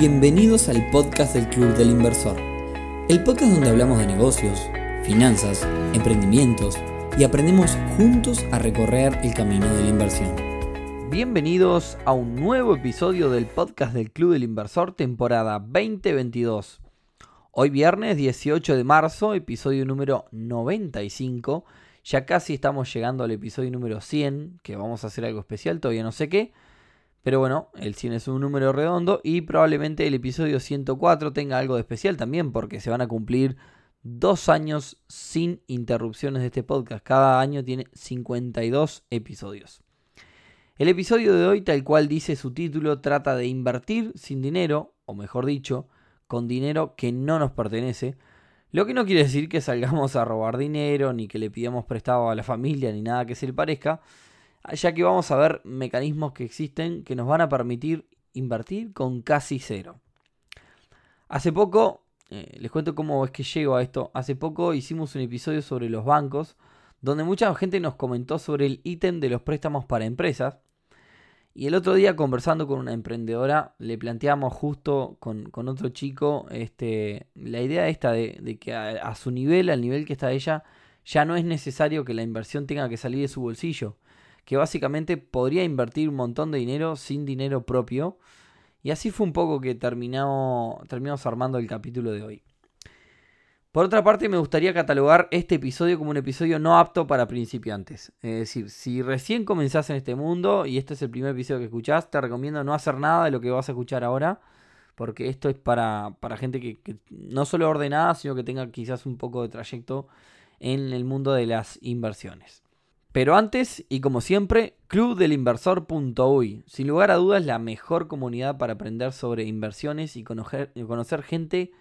Bienvenidos al podcast del Club del Inversor, el podcast donde hablamos de negocios, finanzas, emprendimientos y aprendemos juntos a recorrer el camino de la inversión. Bienvenidos a un nuevo episodio del podcast del Club del Inversor, temporada 2022. Hoy viernes 18 de marzo, episodio número 95. Ya casi estamos llegando al episodio número 100, que vamos a hacer algo especial, todavía no sé qué. Pero bueno, el 100 es un número redondo y probablemente el episodio 104 tenga algo de especial también porque se van a cumplir dos años sin interrupciones de este podcast. Cada año tiene 52 episodios. El episodio de hoy, tal cual dice su título, trata de invertir sin dinero, o mejor dicho, con dinero que no nos pertenece. Lo que no quiere decir que salgamos a robar dinero, ni que le pidamos prestado a la familia, ni nada que se le parezca ya que vamos a ver mecanismos que existen que nos van a permitir invertir con casi cero. Hace poco, eh, les cuento cómo es que llego a esto, hace poco hicimos un episodio sobre los bancos, donde mucha gente nos comentó sobre el ítem de los préstamos para empresas. Y el otro día conversando con una emprendedora, le planteamos justo con, otro chico este, la idea esta de, que a su nivel, al nivel que está ella, ya no es necesario que la inversión tenga que salir de su bolsillo que básicamente podría invertir un montón de dinero sin dinero propio. Y así fue un poco que terminamos, terminamos armando el capítulo de hoy. Por otra parte, me gustaría catalogar este episodio como un episodio no apto para principiantes. Es decir, si recién comenzás en este mundo y este es el primer episodio que escuchás, te recomiendo no hacer nada de lo que vas a escuchar ahora. Porque esto es para, gente que, que no solo ordenada, sino que tenga quizás un poco de trayecto en el mundo de las inversiones. Pero antes, y como siempre, clubdelinversor.uy. Sin lugar a dudas, la mejor comunidad para aprender sobre inversiones y conocer, gente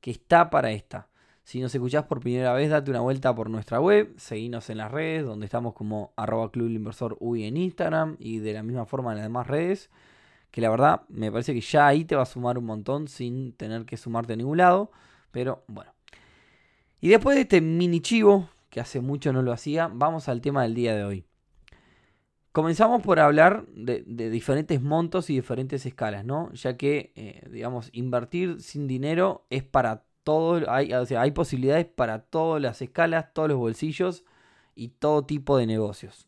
que está para esta. Si nos escuchás por primera vez, date una vuelta por nuestra web, seguinos en las redes, donde estamos como arroba clubdelinversor.uy en Instagram y de la misma forma en las demás redes. Que la verdad me parece que ya ahí te va a sumar un montón sin tener que sumarte a ningún lado. Pero bueno. Y después de este mini chivo que hace mucho no lo hacía, vamos al tema del día de hoy. Comenzamos por hablar de, diferentes montos y diferentes escalas, ¿no? Ya que, eh, digamos, invertir sin dinero es para todo, hay, hay posibilidades para todas las escalas, todos los bolsillos y todo tipo de negocios.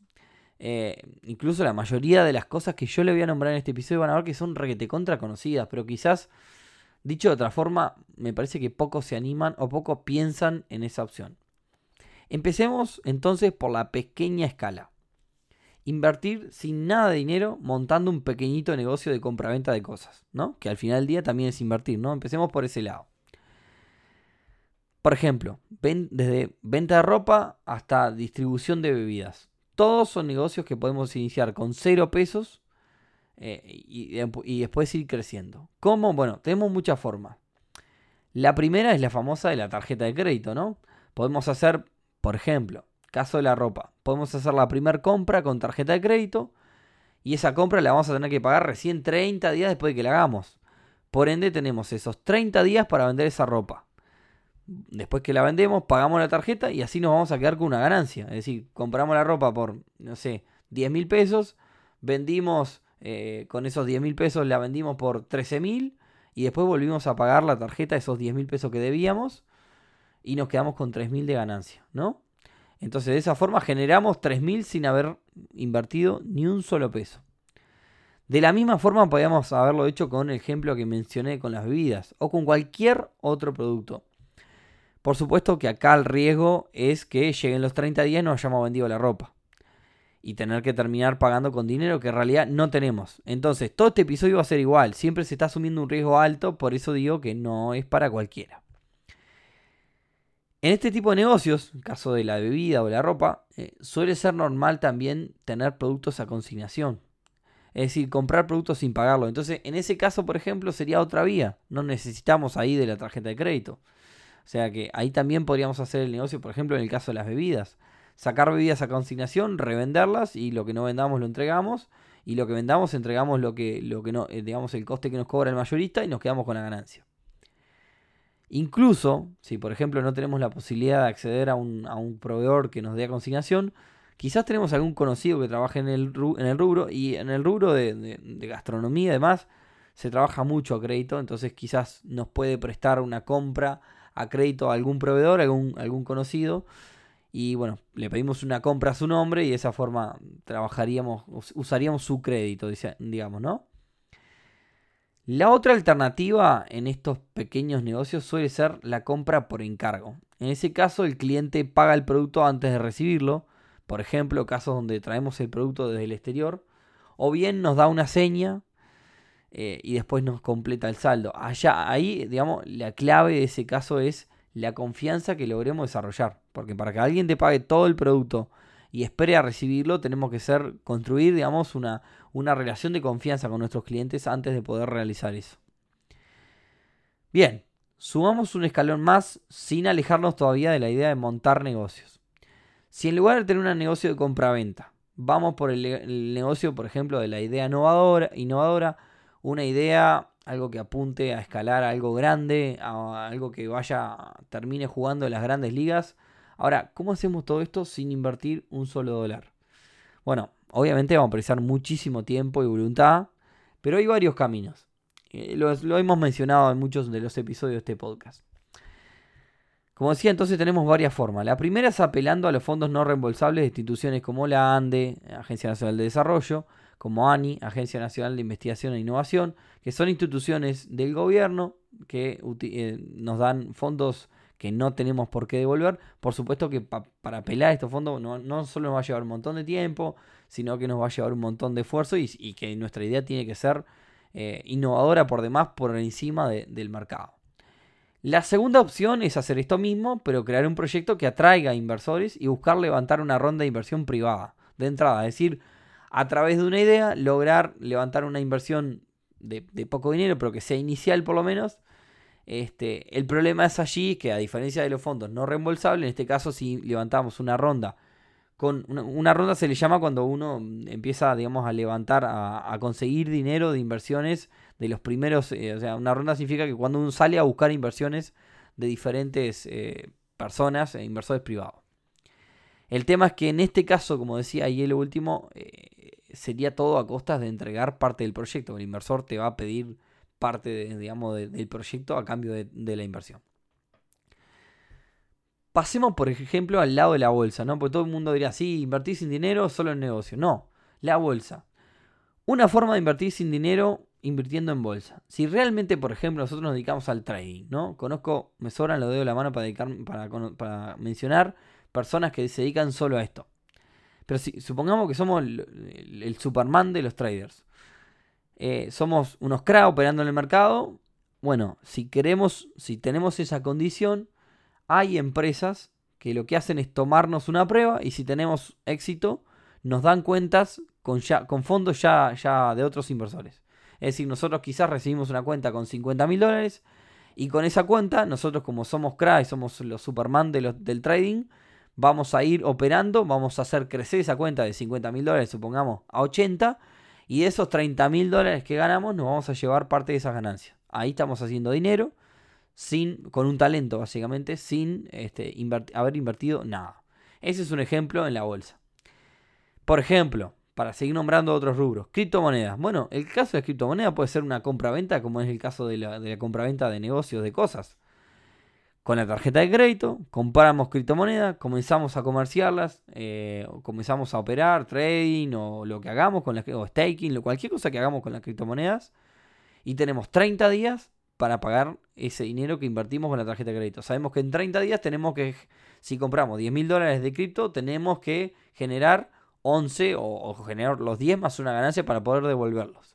Eh, incluso la mayoría de las cosas que yo le voy a nombrar en este episodio van a ver que son requete contra conocidas, pero quizás, dicho de otra forma, me parece que pocos se animan o pocos piensan en esa opción. Empecemos entonces por la pequeña escala. Invertir sin nada de dinero montando un pequeñito negocio de compraventa de cosas, ¿no? Que al final del día también es invertir, ¿no? Empecemos por ese lado. Por ejemplo, desde venta de ropa hasta distribución de bebidas. Todos son negocios que podemos iniciar con cero pesos eh, y, y, después ir creciendo. ¿Cómo? Bueno, tenemos muchas formas. La primera es la famosa de la tarjeta de crédito, ¿no? Podemos hacer por ejemplo, caso de la ropa, podemos hacer la primera compra con tarjeta de crédito y esa compra la vamos a tener que pagar recién 30 días después de que la hagamos. Por ende tenemos esos 30 días para vender esa ropa. Después que la vendemos, pagamos la tarjeta y así nos vamos a quedar con una ganancia. Es decir, compramos la ropa por, no sé, 10 mil pesos, vendimos eh, con esos 10 mil pesos, la vendimos por 13 mil y después volvimos a pagar la tarjeta, esos 10 mil pesos que debíamos y nos quedamos con 3.000 de ganancia, ¿no? Entonces de esa forma generamos 3.000 sin haber invertido ni un solo peso. De la misma forma podríamos haberlo hecho con el ejemplo que mencioné con las bebidas o con cualquier otro producto. Por supuesto que acá el riesgo es que lleguen los 30 días y no hayamos vendido la ropa. Y tener que terminar pagando con dinero que en realidad no tenemos. Entonces, todo este episodio va a ser igual. Siempre se está asumiendo un riesgo alto, por eso digo que no es para cualquiera. En este tipo de negocios, en caso de la bebida o la ropa, eh, suele ser normal también tener productos a consignación. Es decir, comprar productos sin pagarlo. Entonces, en ese caso, por ejemplo, sería otra vía. No necesitamos ahí de la tarjeta de crédito. O sea que ahí también podríamos hacer el negocio, por ejemplo, en el caso de las bebidas. Sacar bebidas a consignación, revenderlas y lo que no vendamos lo entregamos. Y lo que vendamos entregamos lo que, lo que no, eh, digamos, el coste que nos cobra el mayorista y nos quedamos con la ganancia. Incluso, si por ejemplo no tenemos la posibilidad de acceder a un, proveedor que nos dé consignación, quizás tenemos algún conocido que trabaje en el, en el rubro y en el rubro de, gastronomía y demás, se trabaja mucho a crédito, entonces quizás nos puede prestar una compra a crédito a algún proveedor, algún, algún conocido. Y bueno, le pedimos una compra a su nombre y de esa forma trabajaríamos, usaríamos su crédito, digamos, ¿no? La otra alternativa en estos pequeños negocios suele ser la compra por encargo. En ese caso, el cliente paga el producto antes de recibirlo. Por ejemplo, casos donde traemos el producto desde el exterior. O bien nos da una seña eh, y después nos completa el saldo. Allá, ahí, digamos, la clave de ese caso es la confianza que logremos desarrollar. Porque para que alguien te pague todo el producto y espere a recibirlo, tenemos que ser, construir, digamos, una, una relación de confianza con nuestros clientes antes de poder realizar eso. Bien, sumamos un escalón más sin alejarnos todavía de la idea de montar negocios. Si en lugar de tener un negocio de compra-venta, vamos por el, negocio, por ejemplo, de la idea innovadora, una idea, algo que apunte a escalar algo grande, a algo que vaya, termine jugando en las grandes ligas. Ahora, ¿cómo hacemos todo esto sin invertir un solo dólar? Bueno, obviamente vamos a precisar muchísimo tiempo y voluntad, pero hay varios caminos. Eh, lo, hemos mencionado en muchos de los episodios de este podcast. Como decía, entonces tenemos varias formas. La primera es apelando a los fondos no reembolsables de instituciones como la ANDE, Agencia Nacional de Desarrollo, como ANI, Agencia Nacional de Investigación e Innovación, que son instituciones del gobierno que eh, nos dan fondos que no tenemos por qué devolver. Por supuesto que para apelar a estos fondos no, no, solo nos va a llevar un montón de tiempo, sino que nos va a llevar un montón de esfuerzo y, que nuestra idea tiene que ser eh, innovadora por demás por encima del mercado. La segunda opción es hacer esto mismo, pero crear un proyecto que atraiga inversores y buscar levantar una ronda de inversión privada de entrada. Es decir, a través de una idea, lograr levantar una inversión de, poco dinero, pero que sea inicial por lo menos. Este, el problema es allí que a diferencia de los fondos no reembolsables, en este caso si levantamos una ronda con una, ronda se le llama cuando uno empieza, digamos, a levantar, a, conseguir dinero de inversiones de los primeros, eh, o sea, una ronda significa que cuando uno sale a buscar inversiones de diferentes eh, personas e inversores privados. El tema es que en este caso, como decía ahí lo último, eh, sería todo a costas de entregar parte del proyecto. El inversor te va a pedir parte, digamos, del proyecto a cambio de la inversión. Pasemos, por ejemplo, al lado de la bolsa, ¿no? Porque todo el mundo diría, sí, invertir sin dinero solo en negocio. No, la bolsa. Una forma de invertir sin dinero invirtiendo en bolsa. Si realmente, por ejemplo, nosotros nos dedicamos al trading, ¿no? Conozco, me sobran los dedos de la mano para, dedicar, para, mencionar personas que se dedican solo a esto. Pero si supongamos que somos el, Superman de los traders. Eh, somos unos cracks operando en el mercado. Bueno, si queremos, si tenemos esa condición, hay empresas que lo que hacen es tomarnos una prueba y si tenemos éxito, nos dan cuentas con, ya, con fondos ya, ya de otros inversores. Es decir, nosotros quizás recibimos una cuenta con 50 mil dólares y con esa cuenta, nosotros como somos crack y somos los Superman de del trading, vamos a ir operando, vamos a hacer crecer esa cuenta de 50 mil dólares, supongamos, a 80 y de esos 30 mil dólares que ganamos nos vamos a llevar parte de esas ganancias. Ahí estamos haciendo dinero sin, con un talento básicamente, sin este, haber invertido nada. Ese es un ejemplo en la bolsa. Por ejemplo, para seguir nombrando otros rubros, criptomonedas. Bueno, el caso de criptomonedas puede ser una compra-venta, como es el caso de la, de la compra-venta de negocios de cosas. Con la tarjeta de crédito, compramos criptomonedas, comenzamos a comerciarlas, eh, comenzamos a operar, trading o lo que hagamos con las o staking, cualquier cosa que hagamos con las criptomonedas. Y tenemos 30 días para pagar ese dinero que invertimos con la tarjeta de crédito. Sabemos que en 30 días tenemos que, si compramos 10 mil dólares de cripto, tenemos que generar 11 o, generar los 10 más una ganancia para poder devolverlos.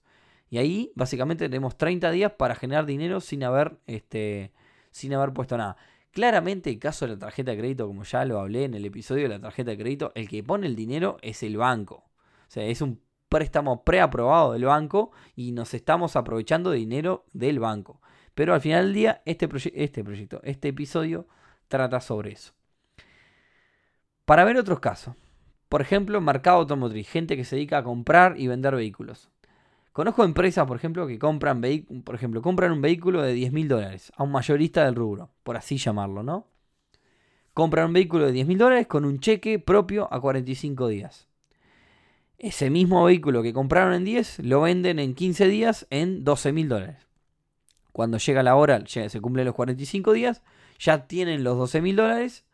Y ahí básicamente tenemos 30 días para generar dinero sin haber, este, sin haber puesto nada. Claramente el caso de la tarjeta de crédito, como ya lo hablé en el episodio de la tarjeta de crédito, el que pone el dinero es el banco. O sea, es un préstamo preaprobado del banco y nos estamos aprovechando de dinero del banco. Pero al final del día, este, este proyecto, este episodio trata sobre eso. Para ver otros casos, por ejemplo, mercado automotriz, gente que se dedica a comprar y vender vehículos. Conozco empresas, por ejemplo, que compran, por ejemplo, compran un vehículo de 10 mil dólares a un mayorista del rubro, por así llamarlo, ¿no? Compran un vehículo de 10 mil dólares con un cheque propio a 45 días. ese mismo vehículo que compraron en 10 lo venden en 15 días en 12 mil dólares. Cuando llega la hora, se cumplen los 45 días, ya tienen los 12 mil dólares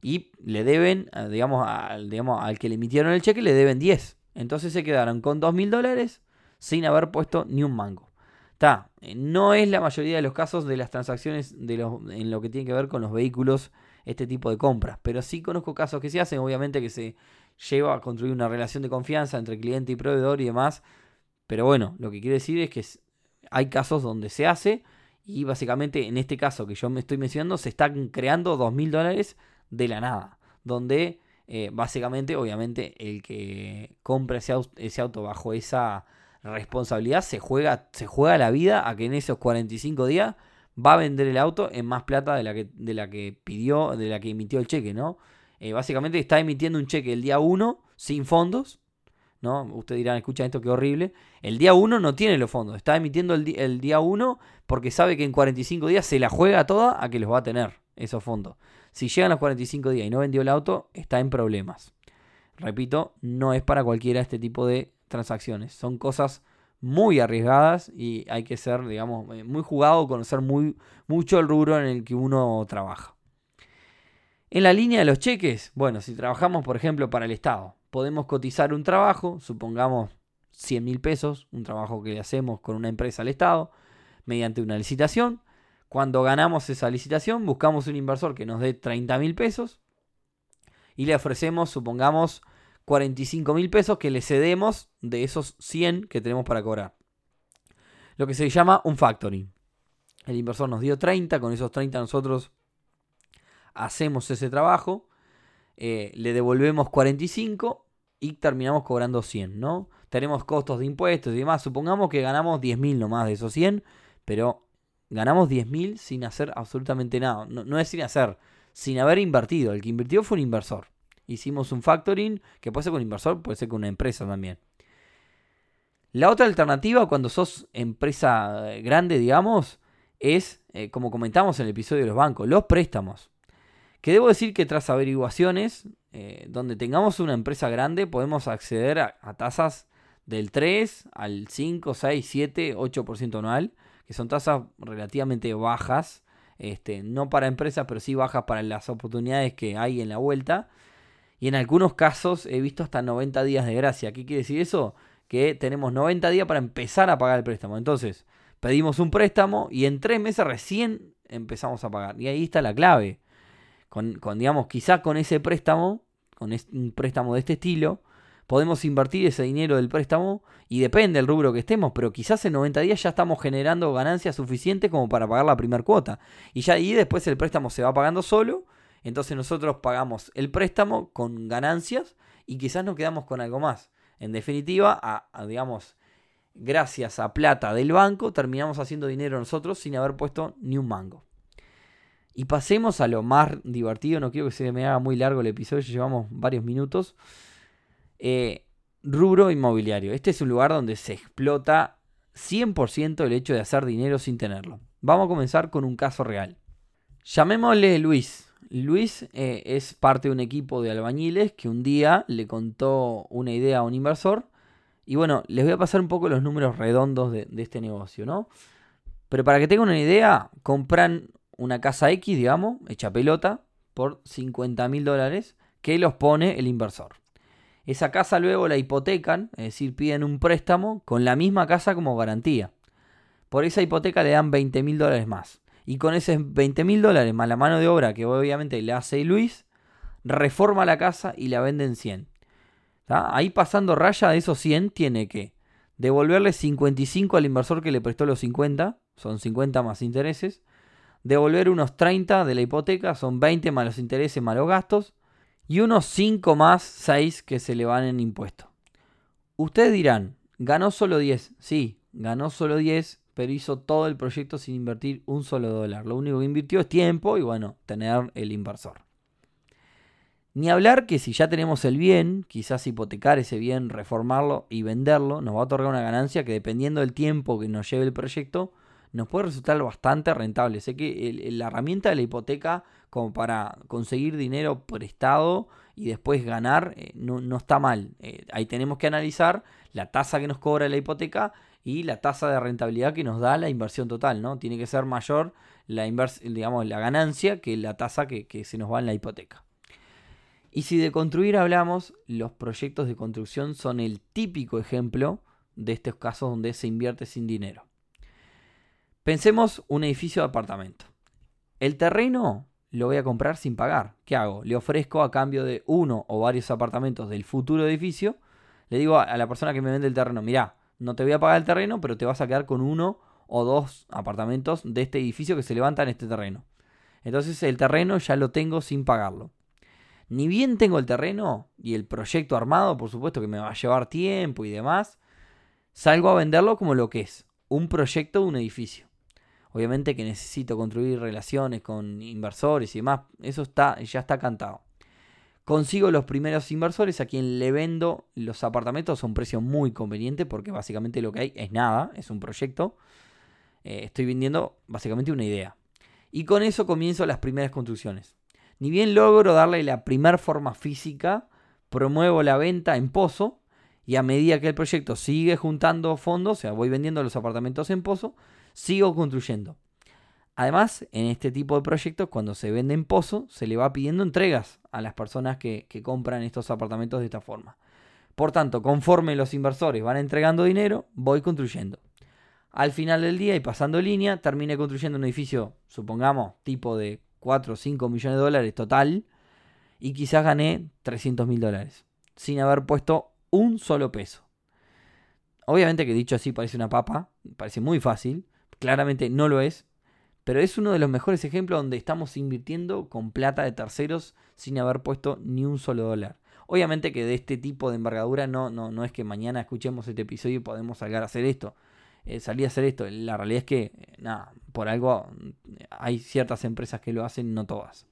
y le deben, digamos al, al que le emitieron el cheque, le deben 10. Entonces se quedaron con 2 mil dólares sin haber puesto ni un mango. Está, eh, no es la mayoría de los casos de las transacciones de en lo que tiene que ver con los vehículos, este tipo de compras. Pero sí conozco casos que se hacen, obviamente que se lleva a construir una relación de confianza entre cliente y proveedor y demás. Pero bueno, lo que quiere decir es que hay casos donde se hace y básicamente en este caso que yo me estoy mencionando se están creando dos mil dólares de la nada. Donde eh, básicamente, obviamente, el que compra ese auto bajo esa responsabilidad se juega, se juega la vida a que en esos 45 días va a vender el auto en más plata de la que, de la que pidió, de la que emitió el cheque, ¿no? Eh, básicamente está emitiendo un cheque el día 1 sin fondos, ¿no? Ustedes dirán, escucha esto, qué horrible. El día 1 no tiene los fondos, está emitiendo el, el día 1 porque sabe que en 45 días se la juega toda a que los va a tener esos fondos. Si llegan los 45 días y no vendió el auto, está en problemas. Repito, no es para cualquiera este tipo de transacciones. Son cosas muy arriesgadas y hay que ser, digamos, eh, muy jugado, conocer muy, mucho el rubro en el que uno trabaja. En la línea de los cheques, bueno, si trabajamos, por ejemplo, para el Estado, podemos cotizar un trabajo, supongamos 100 mil pesos, un trabajo que le hacemos con una empresa al Estado, mediante una licitación. Cuando ganamos esa licitación, buscamos un inversor que nos dé 30 mil pesos y le ofrecemos, supongamos, 45 mil pesos que le cedemos de esos 100 que tenemos para cobrar. Lo que se llama un factoring. El inversor nos dio 30, con esos 30 nosotros hacemos ese trabajo, eh, le devolvemos 45 y terminamos cobrando 100, ¿no? Tenemos costos de impuestos y demás. Supongamos que ganamos 10 mil nomás de esos 100, pero ganamos 10 mil sin hacer absolutamente nada. No es sin hacer, sin haber invertido. El que invirtió fue un inversor hicimos un factoring, que puede ser con un inversor, puede ser con una empresa también. La otra alternativa cuando sos empresa eh, grande, digamos, es, eh, como comentamos en el episodio de los bancos, los préstamos. Que debo decir que tras averiguaciones, eh, donde tengamos una empresa grande, podemos acceder a, tasas del 3 al 5, 6, 7, 8% anual, que son tasas relativamente bajas, este, no para empresas, pero sí bajas para las oportunidades que hay en la vuelta. Y en algunos casos he visto hasta 90 días de gracia. ¿Qué quiere decir eso? Que tenemos 90 días para empezar a pagar el préstamo. Entonces, pedimos un préstamo y en tres meses recién empezamos a pagar. Y ahí está la clave. Con, digamos, quizá con ese préstamo, con un préstamo de este estilo, podemos invertir ese dinero del préstamo y depende del rubro que estemos, pero quizás en 90 días ya estamos generando ganancias suficientes como para pagar la primera cuota. Y ya ahí después el préstamo se va pagando solo entonces nosotros pagamos el préstamo con ganancias y quizás nos quedamos con algo más. En definitiva, a, digamos, gracias a plata del banco, terminamos haciendo dinero nosotros sin haber puesto ni un mango. Y pasemos a lo más divertido, no quiero que se me haga muy largo el episodio, llevamos varios minutos. Eh, rubro inmobiliario. Este es un lugar donde se explota 100% el hecho de hacer dinero sin tenerlo. Vamos a comenzar con un caso real. Llamémosle Luis. Luis eh, es parte de un equipo de albañiles que un día le contó una idea a un inversor. Y bueno, les voy a pasar un poco los números redondos de, este negocio, ¿no? Pero para que tengan una idea, compran una casa X, digamos, hecha pelota, por 50 mil dólares, que los pone el inversor. Esa casa luego la hipotecan, es decir, piden un préstamo con la misma casa como garantía. Por esa hipoteca le dan 20 mil dólares más. Y con esos 20 mil dólares más la mano de obra que obviamente le hace Luis, reforma la casa y la vende en 100. Ahí pasando raya de esos 100 tiene que devolverle 55 al inversor que le prestó los 50, son 50 más intereses, devolver unos 30 de la hipoteca, son 20 más los intereses más los gastos, y unos 5 más 6 que se le van en impuesto. Ustedes dirán, ganó solo 10. Sí, ganó solo 10, pero hizo todo el proyecto sin invertir un solo dólar. Lo único que invirtió es tiempo y bueno, tener el inversor. Ni hablar que si ya tenemos el bien, quizás hipotecar ese bien, reformarlo y venderlo, nos va a otorgar una ganancia que dependiendo del tiempo que nos lleve el proyecto, nos puede resultar bastante rentable. Sé que la herramienta de la hipoteca como para conseguir dinero prestado y después ganar, eh, no, está mal. Eh, ahí tenemos que analizar la tasa que nos cobra la hipoteca y la tasa de rentabilidad que nos da la inversión total, ¿no? Tiene que ser mayor la, digamos, la ganancia que la tasa que, que se nos va en la hipoteca. Y si de construir hablamos, los proyectos de construcción son el típico ejemplo de estos casos donde se invierte sin dinero. Pensemos un edificio de apartamento. El terreno lo voy a comprar sin pagar. ¿Qué hago? Le ofrezco a cambio de uno o varios apartamentos del futuro edificio. Le digo a la persona que me vende el terreno, mira, no te voy a pagar el terreno, pero te vas a quedar con uno o dos apartamentos de este edificio que se levanta en este terreno. Entonces el terreno ya lo tengo sin pagarlo. Ni bien tengo el terreno y el proyecto armado, por supuesto que me va a llevar tiempo y demás, salgo a venderlo como lo que es, un proyecto de un edificio. Obviamente que necesito construir relaciones con inversores y demás, eso está, ya está cantado. Consigo los primeros inversores a quien le vendo los apartamentos a un precio muy conveniente porque básicamente lo que hay es nada, es un proyecto. Eh, estoy vendiendo básicamente una idea. Y con eso comienzo las primeras construcciones. Ni bien logro darle la primera forma física, promuevo la venta en pozo y a medida que el proyecto sigue juntando fondos, o sea, voy vendiendo los apartamentos en pozo, sigo construyendo. Además, en este tipo de proyectos, cuando se vende en pozo, se le va pidiendo entregas a las personas que, compran estos apartamentos de esta forma. Por tanto, conforme los inversores van entregando dinero, voy construyendo. Al final del día y pasando línea, termine construyendo un edificio, supongamos, tipo de 4 o 5 millones de dólares total, y quizás gané 300 mil dólares, sin haber puesto un solo peso. Obviamente que dicho así parece una papa, parece muy fácil, claramente no lo es, pero es uno de los mejores ejemplos donde estamos invirtiendo con plata de terceros sin haber puesto ni un solo dólar. Obviamente que de este tipo de envergadura no, no, no es que mañana escuchemos este episodio y podemos salir a hacer esto. Eh, salir a hacer esto. La realidad es que, eh, nada, por algo hay ciertas empresas que lo hacen, no todas.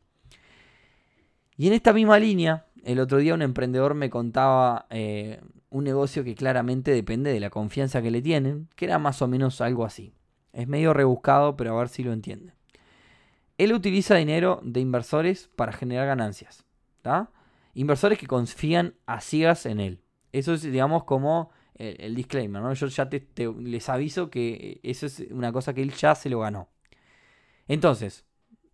Y en esta misma línea, el otro día un emprendedor me contaba eh, un negocio que claramente depende de la confianza que le tienen, que era más o menos algo así. Es medio rebuscado, pero a ver si lo entiende. Él utiliza dinero de inversores para generar ganancias. Inversores que confían a ciegas en él. Eso es, digamos, como el, disclaimer. ¿no? Yo ya les aviso que eso es una cosa que él ya se lo ganó. Entonces,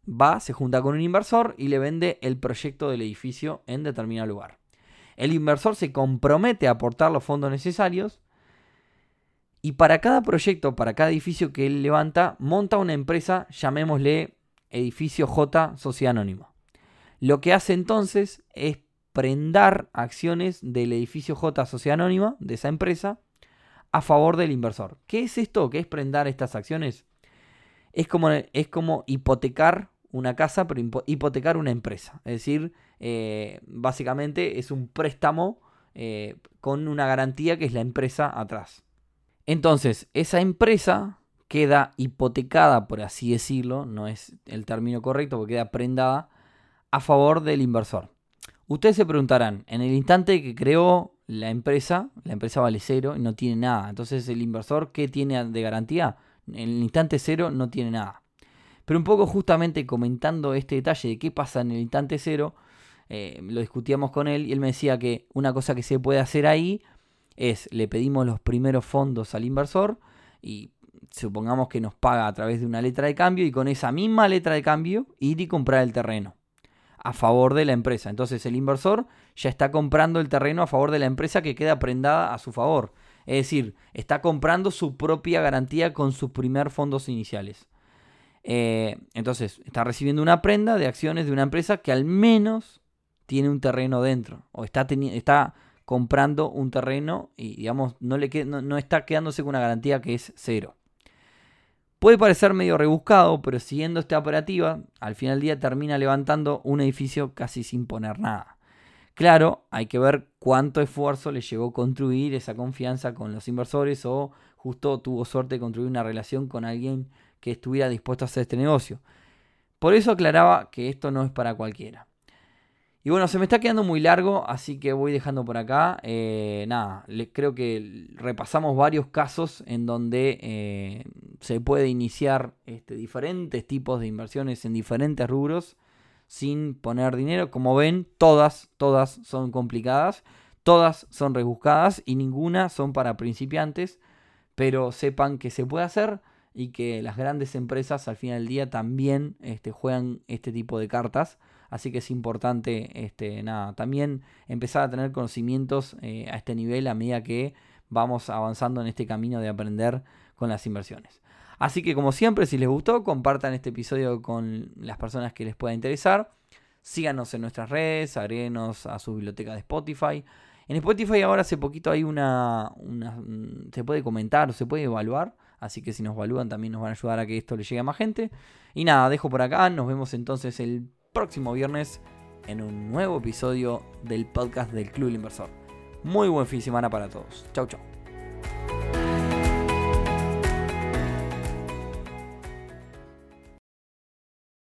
va, se junta con un inversor y le vende el proyecto del edificio en determinado lugar. El inversor se compromete a aportar los fondos necesarios y para cada proyecto, para cada edificio que él levanta, monta una empresa, llamémosle Edificio J Sociedad Anónima. Lo que hace entonces es prendar acciones del edificio J Sociedad Anónima, de esa empresa, a favor del inversor. ¿Qué es esto? ¿Qué es prendar estas acciones? Es como, es como hipotecar una casa, pero hipotecar una empresa. Es decir, eh, básicamente es un préstamo eh, con una garantía que es la empresa atrás. Entonces, esa empresa queda hipotecada, por así decirlo, no es el término correcto, porque queda prendada a favor del inversor. Ustedes se preguntarán, en el instante que creó la empresa, la empresa vale cero y no tiene nada. Entonces, el inversor, ¿qué tiene de garantía? En el instante cero no tiene nada. Pero un poco justamente comentando este detalle de qué pasa en el instante cero, eh, lo discutíamos con él y él me decía que una cosa que se puede hacer ahí es le pedimos los primeros fondos al inversor y supongamos que nos paga a través de una letra de cambio y con esa misma letra de cambio ir y comprar el terreno a favor de la empresa. Entonces el inversor ya está comprando el terreno a favor de la empresa que queda prendada a su favor. Es decir, está comprando su propia garantía con sus primeros fondos iniciales. Eh, entonces, está recibiendo una prenda de acciones de una empresa que al menos tiene un terreno dentro. O está, está comprando un terreno y, digamos, no, le no, está quedándose con una garantía que es cero. Puede parecer medio rebuscado, pero siguiendo esta operativa, al final del día termina levantando un edificio casi sin poner nada. Claro, hay que ver cuánto esfuerzo le llegó construir esa confianza con los inversores o justo tuvo suerte de construir una relación con alguien que estuviera dispuesto a hacer este negocio. Por eso aclaraba que esto no es para cualquiera. Y bueno, se me está quedando muy largo, así que voy dejando por acá. Eh, nada, creo que repasamos varios casos en donde eh, se puede iniciar este, diferentes tipos de inversiones en diferentes rubros. sin poner dinero. Como ven, todas, todas son complicadas, todas son rebuscadas y ninguna son para principiantes, pero sepan que se puede hacer y que las grandes empresas al final del día también este, juegan este tipo de cartas. Así que es importante este, nada, también empezar a tener conocimientos eh, a este nivel a medida que vamos avanzando en este camino de aprender con las inversiones. Así que como siempre, si les gustó, compartan este episodio con las personas que les pueda interesar. Síganos en nuestras redes, agréguenos a su biblioteca de Spotify. En Spotify ahora hace poquito hay una, una, se puede comentar se puede evaluar. Así que si nos evalúan también nos van a ayudar a que esto le llegue a más gente. Y nada, dejo por acá. Nos vemos entonces el próximo viernes en un nuevo episodio del podcast del Club Inversor. Muy buen fin de semana para todos. Chau, chau.